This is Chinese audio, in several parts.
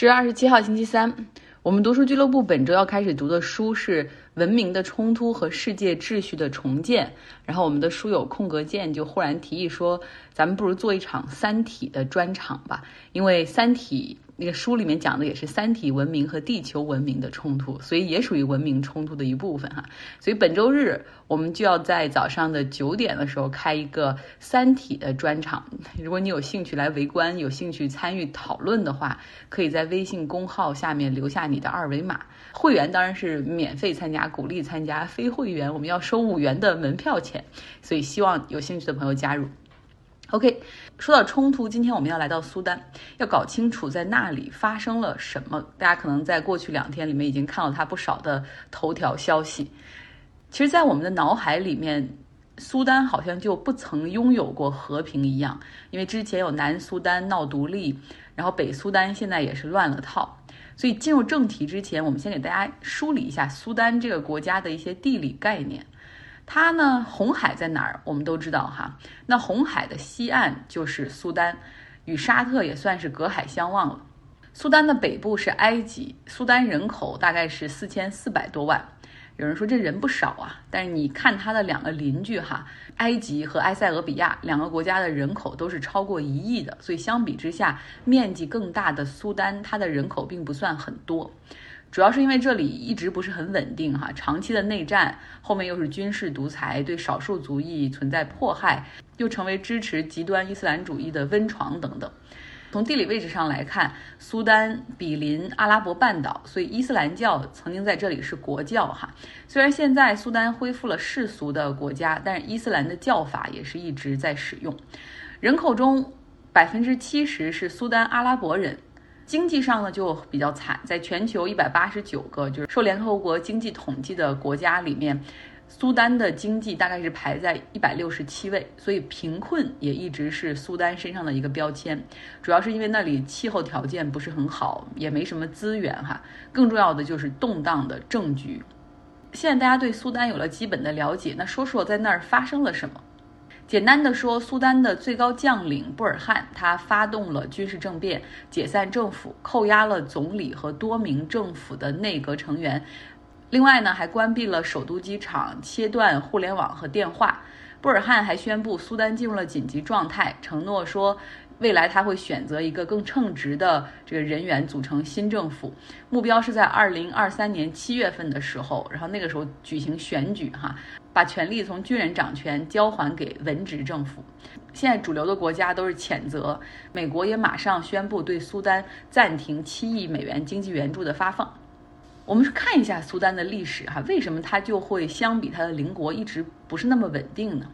十月二十七号，星期三，我们读书俱乐部本周要开始读的书是《文明的冲突和世界秩序的重建》。然后，我们的书友空格键就忽然提议说：“咱们不如做一场《三体》的专场吧，因为《三体》。”那个书里面讲的也是三体文明和地球文明的冲突，所以也属于文明冲突的一部分哈。所以本周日我们就要在早上的九点的时候开一个三体的专场。如果你有兴趣来围观，有兴趣参与讨论的话，可以在微信公号下面留下你的二维码。会员当然是免费参加，鼓励参加；非会员我们要收五元的门票钱。所以希望有兴趣的朋友加入。OK，说到冲突，今天我们要来到苏丹，要搞清楚在那里发生了什么。大家可能在过去两天里面已经看到它不少的头条消息。其实，在我们的脑海里面，苏丹好像就不曾拥有过和平一样，因为之前有南苏丹闹独立，然后北苏丹现在也是乱了套。所以进入正题之前，我们先给大家梳理一下苏丹这个国家的一些地理概念。它呢，红海在哪儿？我们都知道哈。那红海的西岸就是苏丹，与沙特也算是隔海相望了。苏丹的北部是埃及，苏丹人口大概是四千四百多万。有人说这人不少啊，但是你看它的两个邻居哈，埃及和埃塞俄比亚两个国家的人口都是超过一亿的，所以相比之下，面积更大的苏丹，它的人口并不算很多。主要是因为这里一直不是很稳定哈，长期的内战，后面又是军事独裁，对少数族裔存在迫害，又成为支持极端伊斯兰主义的温床等等。从地理位置上来看，苏丹比邻阿拉伯半岛，所以伊斯兰教曾经在这里是国教哈。虽然现在苏丹恢复了世俗的国家，但是伊斯兰的教法也是一直在使用。人口中百分之七十是苏丹阿拉伯人。经济上呢就比较惨，在全球一百八十九个就是受联合国经济统计的国家里面，苏丹的经济大概是排在一百六十七位，所以贫困也一直是苏丹身上的一个标签。主要是因为那里气候条件不是很好，也没什么资源哈。更重要的就是动荡的政局。现在大家对苏丹有了基本的了解，那说说在那儿发生了什么？简单的说，苏丹的最高将领布尔汉他发动了军事政变，解散政府，扣押了总理和多名政府的内阁成员。另外呢，还关闭了首都机场，切断互联网和电话。布尔汉还宣布苏丹进入了紧急状态，承诺说未来他会选择一个更称职的这个人员组成新政府，目标是在二零二三年七月份的时候，然后那个时候举行选举哈。把权力从军人掌权交还给文职政府。现在主流的国家都是谴责，美国也马上宣布对苏丹暂停七亿美元经济援助的发放。我们看一下苏丹的历史哈，为什么它就会相比它的邻国一直不是那么稳定呢？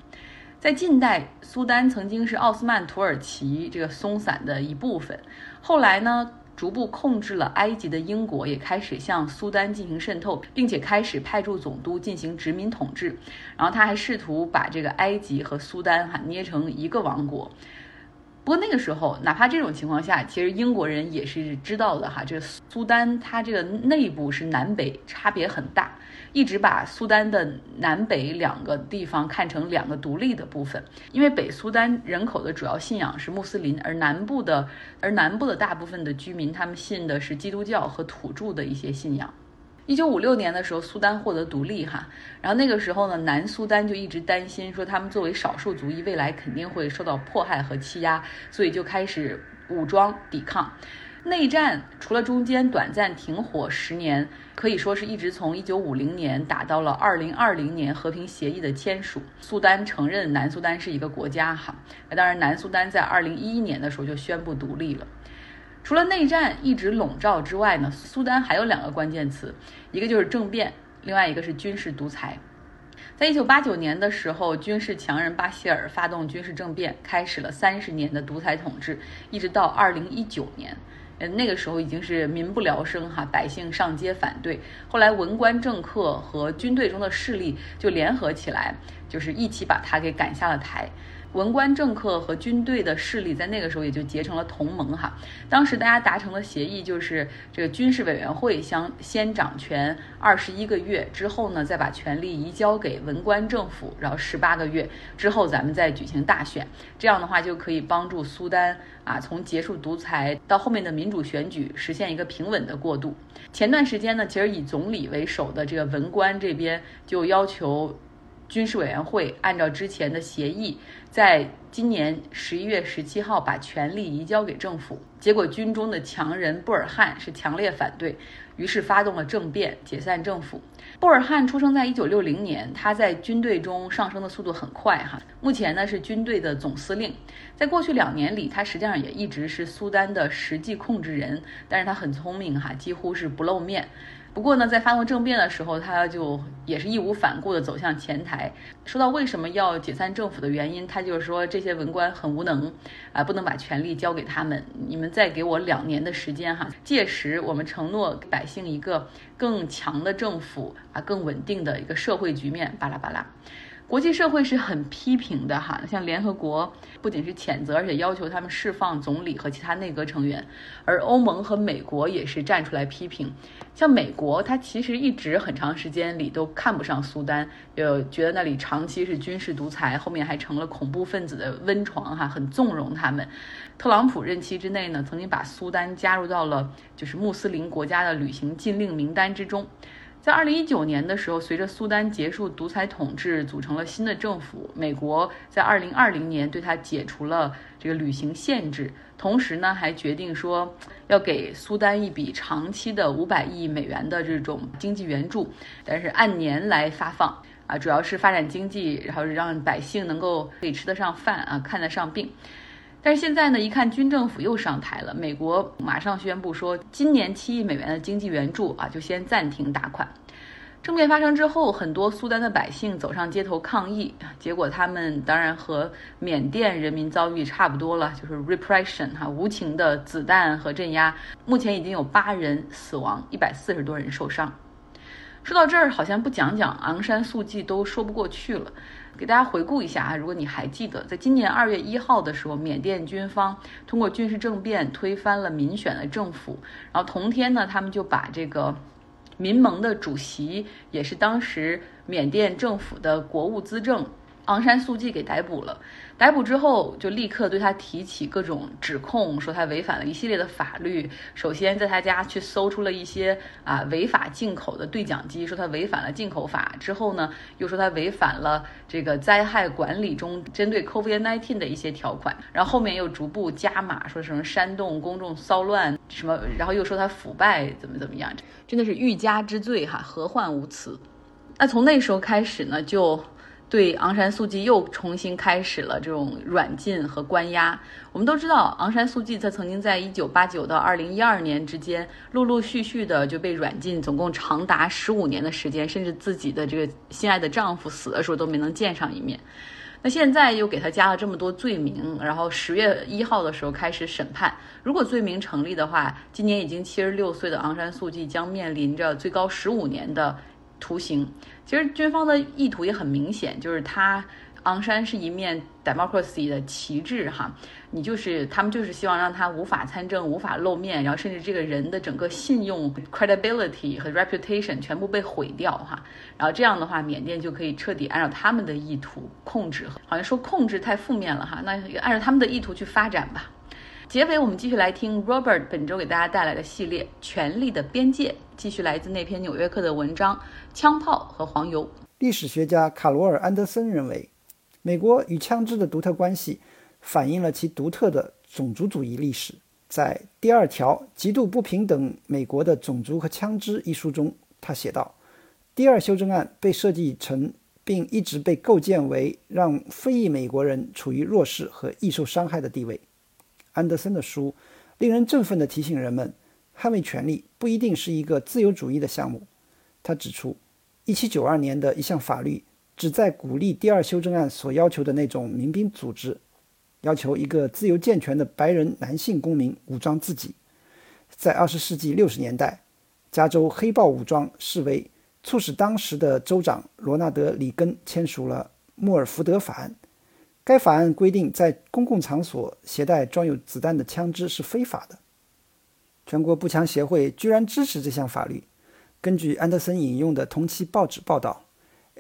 在近代，苏丹曾经是奥斯曼土耳其这个松散的一部分，后来呢？逐步控制了埃及的英国也开始向苏丹进行渗透，并且开始派驻总督进行殖民统治。然后他还试图把这个埃及和苏丹哈捏成一个王国。不过那个时候，哪怕这种情况下，其实英国人也是知道的哈，这个苏丹它这个内部是南北差别很大。一直把苏丹的南北两个地方看成两个独立的部分，因为北苏丹人口的主要信仰是穆斯林，而南部的而南部的大部分的居民他们信的是基督教和土著的一些信仰。一九五六年的时候，苏丹获得独立哈，然后那个时候呢，南苏丹就一直担心说他们作为少数族裔，未来肯定会受到迫害和欺压，所以就开始武装抵抗。内战除了中间短暂停火十年，可以说是一直从一九五零年打到了二零二零年和平协议的签署。苏丹承认南苏丹是一个国家，哈，当然南苏丹在二零一一年的时候就宣布独立了。除了内战一直笼罩之外呢，苏丹还有两个关键词，一个就是政变，另外一个是军事独裁。在一九八九年的时候，军事强人巴希尔发动军事政变，开始了三十年的独裁统治，一直到二零一九年。嗯，那个时候已经是民不聊生哈，百姓上街反对。后来文官政客和军队中的势力就联合起来，就是一起把他给赶下了台。文官政客和军队的势力在那个时候也就结成了同盟哈。当时大家达成了协议，就是这个军事委员会将先掌权二十一个月，之后呢再把权力移交给文官政府，然后十八个月之后咱们再举行大选，这样的话就可以帮助苏丹啊从结束独裁到后面的民主选举实现一个平稳的过渡。前段时间呢，其实以总理为首的这个文官这边就要求。军事委员会按照之前的协议，在今年十一月十七号把权力移交给政府。结果军中的强人布尔汉是强烈反对，于是发动了政变，解散政府。布尔汉出生在一九六零年，他在军队中上升的速度很快哈。目前呢是军队的总司令，在过去两年里，他实际上也一直是苏丹的实际控制人，但是他很聪明哈，几乎是不露面。不过呢，在发动政变的时候，他就也是义无反顾地走向前台。说到为什么要解散政府的原因，他就是说这些文官很无能，啊，不能把权力交给他们。你们再给我两年的时间哈，届时我们承诺给百姓一个更强的政府啊，更稳定的一个社会局面。巴拉巴拉。国际社会是很批评的哈，像联合国不仅是谴责，而且要求他们释放总理和其他内阁成员，而欧盟和美国也是站出来批评。像美国，它其实一直很长时间里都看不上苏丹，呃觉得那里长期是军事独裁，后面还成了恐怖分子的温床哈，很纵容他们。特朗普任期之内呢，曾经把苏丹加入到了就是穆斯林国家的旅行禁令名单之中。在二零一九年的时候，随着苏丹结束独裁统治，组成了新的政府。美国在二零二零年对他解除了这个旅行限制，同时呢，还决定说要给苏丹一笔长期的五百亿美元的这种经济援助，但是按年来发放啊，主要是发展经济，然后让百姓能够可以吃得上饭啊，看得上病。但是现在呢，一看军政府又上台了，美国马上宣布说，今年七亿美元的经济援助啊，就先暂停打款。政变发生之后，很多苏丹的百姓走上街头抗议，结果他们当然和缅甸人民遭遇差不多了，就是 repression 哈，无情的子弹和镇压。目前已经有八人死亡，一百四十多人受伤。说到这儿，好像不讲讲昂山素季都说不过去了。给大家回顾一下啊，如果你还记得，在今年二月一号的时候，缅甸军方通过军事政变推翻了民选的政府，然后同天呢，他们就把这个民盟的主席，也是当时缅甸政府的国务资政。昂山素季给逮捕了，逮捕之后就立刻对他提起各种指控，说他违反了一系列的法律。首先在他家去搜出了一些啊违法进口的对讲机，说他违反了进口法。之后呢，又说他违反了这个灾害管理中针对 COVID-19 的一些条款。然后后面又逐步加码，说什么煽动公众骚乱什么，然后又说他腐败怎么怎么样，真的是欲加之罪哈，何患无辞。那从那时候开始呢，就。对昂山素季又重新开始了这种软禁和关押。我们都知道，昂山素季他曾经在一九八九到二零一二年之间，陆陆续续的就被软禁，总共长达十五年的时间，甚至自己的这个心爱的丈夫死的时候都没能见上一面。那现在又给他加了这么多罪名，然后十月一号的时候开始审判，如果罪名成立的话，今年已经七十六岁的昂山素季将面临着最高十五年的。图形其实军方的意图也很明显，就是他昂山是一面 democracy 的旗帜哈，你就是他们就是希望让他无法参政、无法露面，然后甚至这个人的整个信用 credibility 和 reputation 全部被毁掉哈，然后这样的话，缅甸就可以彻底按照他们的意图控制，好像说控制太负面了哈，那按照他们的意图去发展吧。结尾，我们继续来听 Robert 本周给大家带来的系列《权力的边界》，继续来自那篇《纽约客》的文章《枪炮和黄油》。历史学家卡罗尔·安德森认为，美国与枪支的独特关系反映了其独特的种族主义历史。在第二条《极度不平等美国的种族和枪支》一书中，他写道：“第二修正案被设计成，并一直被构建为让非裔美国人处于弱势和易受伤害的地位。”安德森的书令人振奋地提醒人们，捍卫权利不一定是一个自由主义的项目。他指出，1792年的一项法律旨在鼓励第二修正案所要求的那种民兵组织，要求一个自由健全的白人男性公民武装自己。在20世纪60年代，加州黑豹武装示威，促使当时的州长罗纳德·里根签署了《穆尔福德法案》。该法案规定，在公共场所携带装有子弹的枪支是非法的。全国步枪协会居然支持这项法律。根据安德森引用的同期报纸报道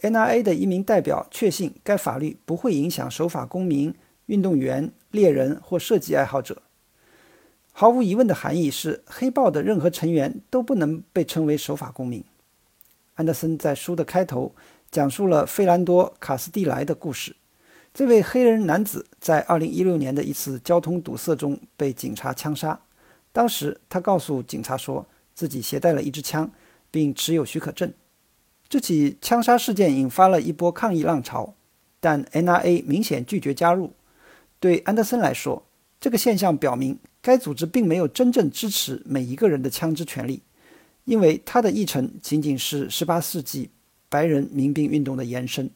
，NRA 的一名代表确信该法律不会影响守法公民、运动员、猎人或射击爱好者。毫无疑问的含义是，黑豹的任何成员都不能被称为守法公民。安德森在书的开头讲述了费兰多·卡斯蒂莱的故事。这位黑人男子在2016年的一次交通堵塞中被警察枪杀。当时他告诉警察说自己携带了一支枪，并持有许可证。这起枪杀事件引发了一波抗议浪潮，但 NRA 明显拒绝加入。对安德森来说，这个现象表明该组织并没有真正支持每一个人的枪支权利，因为他的议程仅仅是18世纪白人民兵运动的延伸。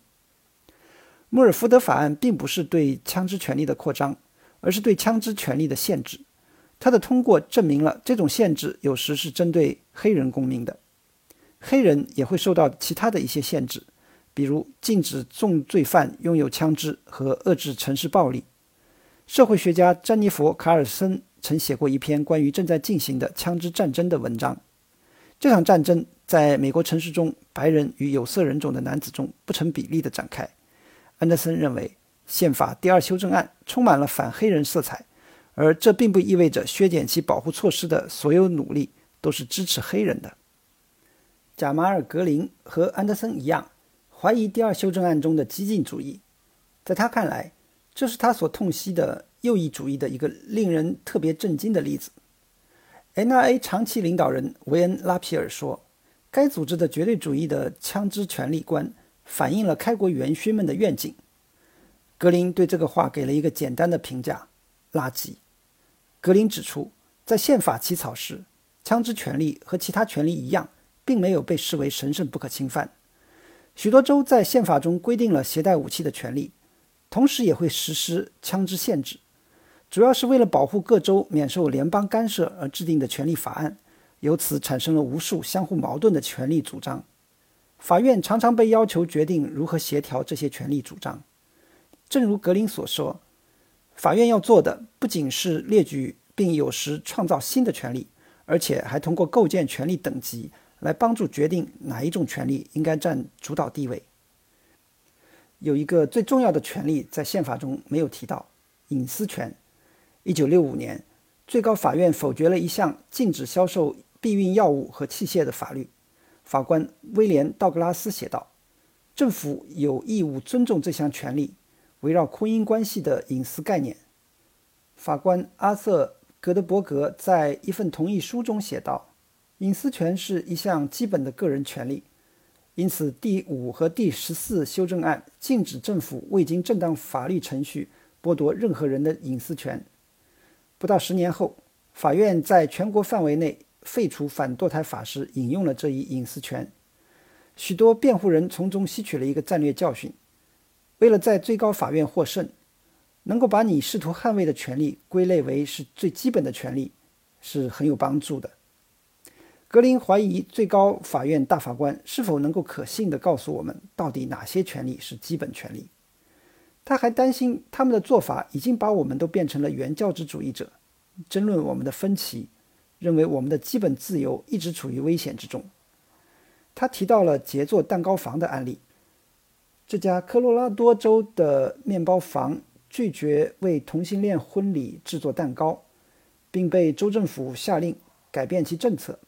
穆尔福德法案并不是对枪支权利的扩张，而是对枪支权利的限制。它的通过证明了这种限制有时是针对黑人公民的，黑人也会受到其他的一些限制，比如禁止重罪犯拥有枪支和遏制城市暴力。社会学家詹妮弗·卡尔森曾写过一篇关于正在进行的枪支战争的文章。这场战争在美国城市中白人与有色人种的男子中不成比例地展开。安德森认为，宪法第二修正案充满了反黑人色彩，而这并不意味着削减其保护措施的所有努力都是支持黑人的。贾马尔·格林和安德森一样，怀疑第二修正案中的激进主义。在他看来，这是他所痛惜的右翼主义的一个令人特别震惊的例子。NRA 长期领导人维恩·拉皮尔说：“该组织的绝对主义的枪支权利观。”反映了开国元勋们的愿景。格林对这个话给了一个简单的评价：垃圾。格林指出，在宪法起草时，枪支权利和其他权利一样，并没有被视为神圣不可侵犯。许多州在宪法中规定了携带武器的权利，同时也会实施枪支限制，主要是为了保护各州免受联邦干涉而制定的权利法案，由此产生了无数相互矛盾的权利主张。法院常常被要求决定如何协调这些权利主张。正如格林所说，法院要做的不仅是列举并有时创造新的权利，而且还通过构建权利等级来帮助决定哪一种权利应该占主导地位。有一个最重要的权利在宪法中没有提到——隐私权。一九六五年，最高法院否决了一项禁止销售避孕药物和器械的法律。法官威廉·道格拉斯写道：“政府有义务尊重这项权利，围绕婚姻关系的隐私概念。”法官阿瑟·格德伯格在一份同意书中写道：“隐私权是一项基本的个人权利，因此第五和第十四修正案禁止政府未经正当法律程序剥夺任何人的隐私权。”不到十年后，法院在全国范围内。废除反堕胎法时引用了这一隐私权，许多辩护人从中吸取了一个战略教训：为了在最高法院获胜，能够把你试图捍卫的权利归类为是最基本的权利，是很有帮助的。格林怀疑最高法院大法官是否能够可信地告诉我们到底哪些权利是基本权利。他还担心他们的做法已经把我们都变成了原教旨主义者，争论我们的分歧。认为我们的基本自由一直处于危险之中。他提到了杰作蛋糕房的案例。这家科罗拉多州的面包房拒绝为同性恋婚礼制作蛋糕，并被州政府下令改变其政策。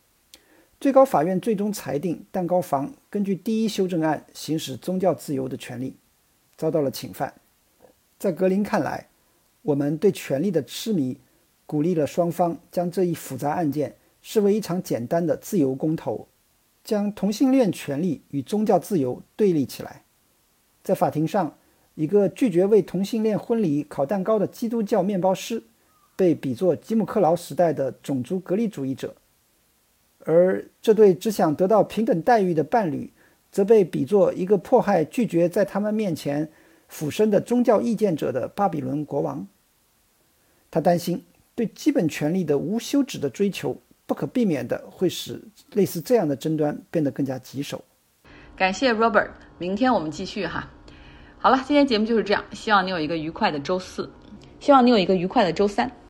最高法院最终裁定，蛋糕房根据第一修正案行使宗教自由的权利遭到了侵犯。在格林看来，我们对权力的痴迷。鼓励了双方将这一复杂案件视为一场简单的自由公投，将同性恋权利与宗教自由对立起来。在法庭上，一个拒绝为同性恋婚礼烤蛋糕的基督教面包师被比作吉姆·克劳时代的种族隔离主义者，而这对只想得到平等待遇的伴侣则被比作一个迫害拒绝在他们面前俯身的宗教意见者的巴比伦国王。他担心。对基本权利的无休止的追求，不可避免的会使类似这样的争端变得更加棘手。感谢 Robert，明天我们继续哈。好了，今天节目就是这样，希望你有一个愉快的周四，希望你有一个愉快的周三。